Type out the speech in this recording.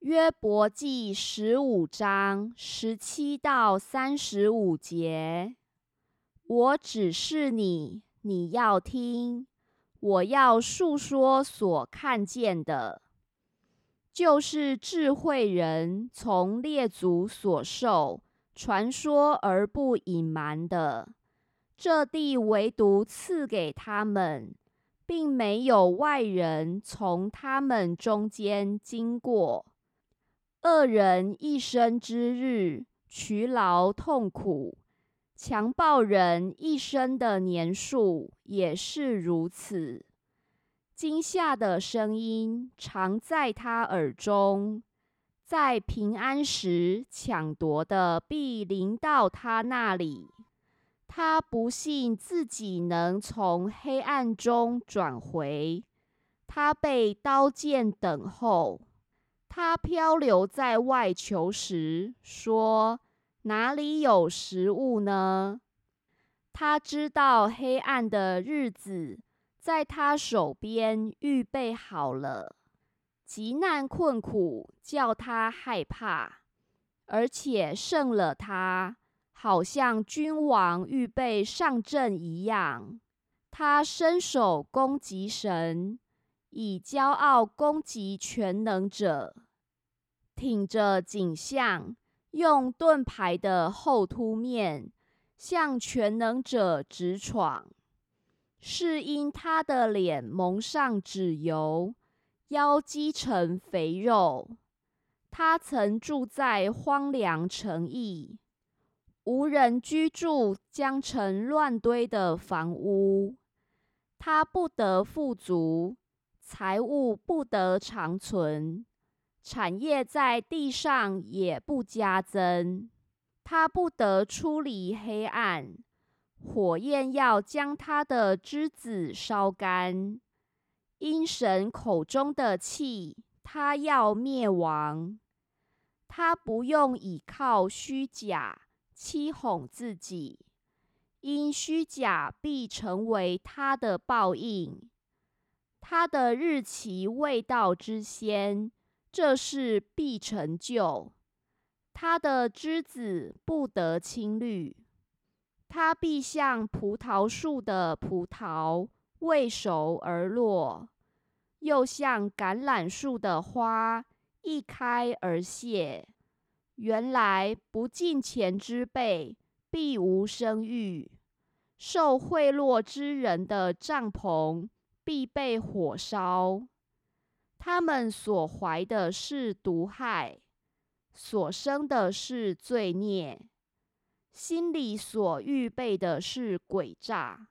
约伯记十五章十七到三十五节：我只是你，你要听；我要述说所看见的，就是智慧人从列祖所受传说而不隐瞒的。这地唯独赐给他们，并没有外人从他们中间经过。恶人一生之日，劬劳痛苦；强暴人一生的年数也是如此。惊吓的声音常在他耳中，在平安时抢夺的必临到他那里。他不信自己能从黑暗中转回，他被刀剑等候。他漂流在外求时，说：“哪里有食物呢？”他知道黑暗的日子在他手边预备好了，极难困苦叫他害怕，而且胜了他，好像君王预备上阵一样。他伸手攻击神。以骄傲攻击全能者，挺着颈项，用盾牌的后凸面向全能者直闯。是因他的脸蒙上脂油，腰积成肥肉。他曾住在荒凉城邑，无人居住，将成乱堆的房屋。他不得富足。财物不得长存，产业在地上也不加增。他不得出离黑暗，火焰要将他的枝子烧干。因神口中的气，他要灭亡。他不用倚靠虚假欺哄自己，因虚假必成为他的报应。他的日期未到之先，这事必成就。他的枝子不得青绿，他必像葡萄树的葡萄未熟而落，又像橄榄树的花一开而谢。原来不敬钱之辈必无生育，受贿赂之人的帐篷。必被火烧。他们所怀的是毒害，所生的是罪孽，心里所预备的是诡诈。